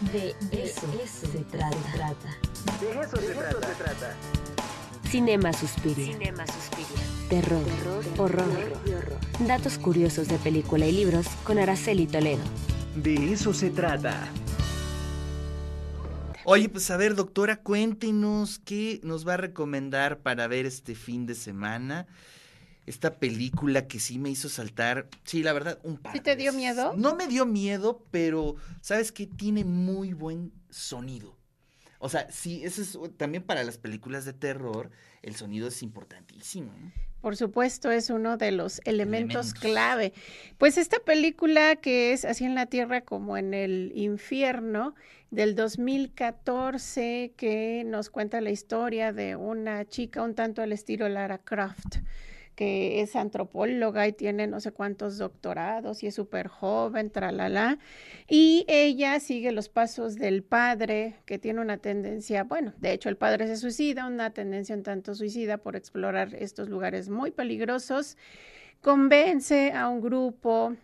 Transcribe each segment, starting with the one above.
De eso, se trata. De eso, se, trata. Cinema Suspiria. Cinema Suspiria. Terror, horror. Datos curiosos de película y libros con Araceli Toledo. De eso se trata. Oye, pues a ver, doctora, cuéntenos qué nos va a recomendar para ver este fin de semana. Esta película que sí me hizo saltar, sí, la verdad, un par. ¿Sí te dio miedo? No me dio miedo, pero sabes que tiene muy buen sonido. O sea, sí, eso es también para las películas de terror, el sonido es importantísimo. ¿eh? Por supuesto, es uno de los elementos, Elementos. clave. Pues esta película que es así en la tierra como en el infierno, del 2014, que nos cuenta la historia de una chica un tanto al estilo Lara Croft que es antropóloga y tiene no sé cuántos doctorados y es súper joven, tralala. Y ella sigue los pasos del padre, que tiene una tendencia, bueno, de hecho el padre se suicida, una tendencia un tanto suicida por explorar estos lugares muy peligrosos. Convence a un grupo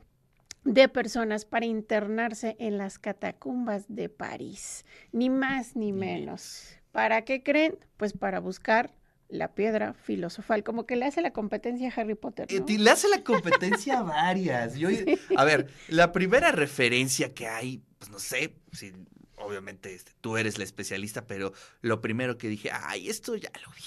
de personas para internarse en las catacumbas de París, ni más ni menos. ¿Para qué creen? Pues para buscar la piedra filosofal, como que le hace la competencia a Harry Potter. Eh, ¿no? Le hace la competencia a varias. Yo, A ver, la primera referencia que hay, pues no sé, si obviamente este, tú eres la especialista, pero lo primero que dije, ay, esto ya lo vi.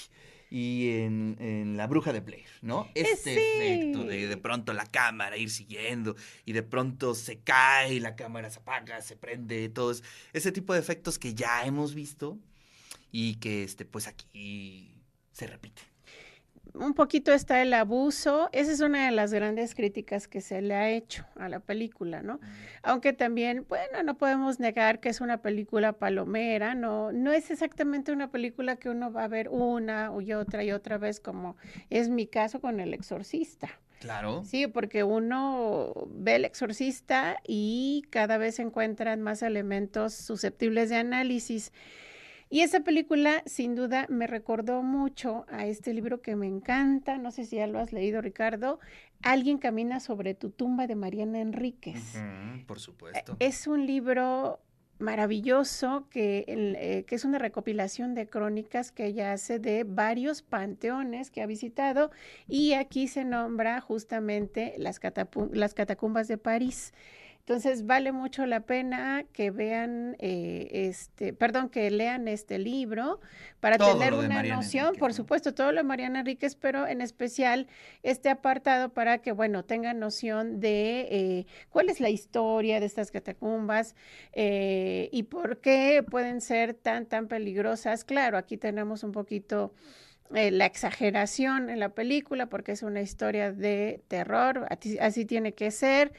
Y en, en La Bruja de Blair, ¿no? Este sí. efecto de de pronto la cámara ir siguiendo y de pronto se cae, la cámara se apaga, se prende, todo es- ese tipo de efectos que ya hemos visto y que este, pues aquí se repite. un poquito está el abuso. Esa es una de las grandes críticas que se le ha hecho a la película, ¿no? Aunque también, bueno, no podemos negar que es una película palomera, no, no es exactamente una película que uno va a ver una y otra y otra vez, como es mi caso con El Exorcista. Claro. Sí, porque uno ve El Exorcista y cada vez se encuentran más elementos susceptibles de análisis. Y esa película, sin duda, me recordó mucho a este libro que me encanta, no sé si ya lo has leído, Ricardo, Alguien camina sobre tu tumba de Mariana Enríquez. Por supuesto. Es un libro maravilloso que, eh, que es una recopilación de crónicas que ella hace de varios panteones que ha visitado y aquí se nombra justamente las, las catacumbas de París. Entonces vale mucho la pena que vean eh, este, perdón, que lean este libro para Todo tener una Mariana noción, por supuesto, todo lo de Mariana Enríquez, pero en especial este apartado para que, bueno, tengan noción de eh, cuál es la historia de estas catacumbas eh, y por qué pueden ser tan, tan peligrosas. Claro, aquí tenemos un poquito eh, la exageración en la película porque es una historia de terror, así, así tiene que ser.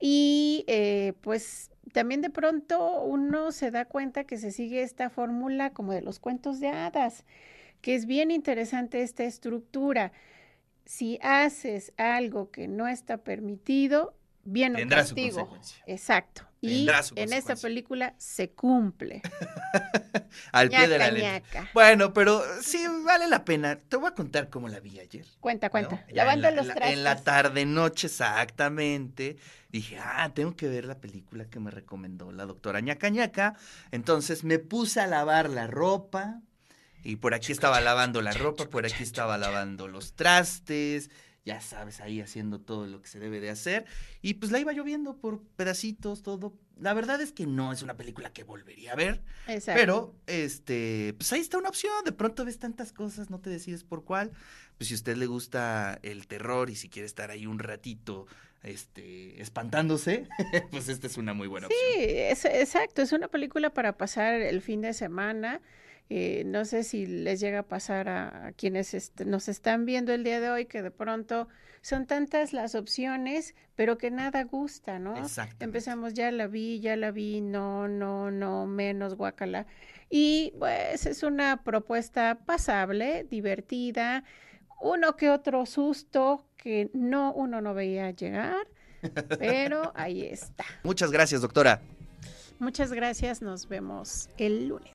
Y eh, pues también de pronto uno se da cuenta que se sigue esta fórmula como de los cuentos de hadas, que es bien interesante esta estructura. Si haces algo que no está permitido, viene un Tendrá su castigo. consecuencia. Exacto. Y en esta consecuencia. película se cumple. Al pie de la letra. Bueno, pero sí vale la pena. Te voy a contar cómo la vi ayer. Cuenta, cuenta. Lavando en la, los trastes. En la tarde noche, exactamente. Dije, ah, tengo que ver la película que me recomendó la doctora ñaca ñaca. Entonces me puse a lavar la ropa. Y por aquí estaba lavando la ropa, por aquí estaba lavando los trastes. Ya sabes, ahí haciendo todo lo que se debe de hacer. Y pues la iba lloviendo por pedacitos, todo. La verdad es que no es una película que volvería a ver. Exacto. Pero, este, pues ahí está una opción. De pronto ves tantas cosas, no te decides por cuál. Pues si a usted le gusta el terror y si quiere estar ahí un ratito, este, espantándose, pues esta es una muy buena Sí, opción. es, exacto, es una película para pasar el fin de semana. Eh, no sé si les llega a pasar a, a quienes est- nos están viendo el día de hoy que de pronto son tantas las opciones, pero que nada gusta, ¿no? Empezamos, ya la vi, ya la vi, no, no, no, menos guacala. Y pues es una propuesta pasable, divertida, uno que otro susto que no, uno no veía llegar, pero ahí está. Muchas gracias, doctora. Muchas gracias, nos vemos el lunes.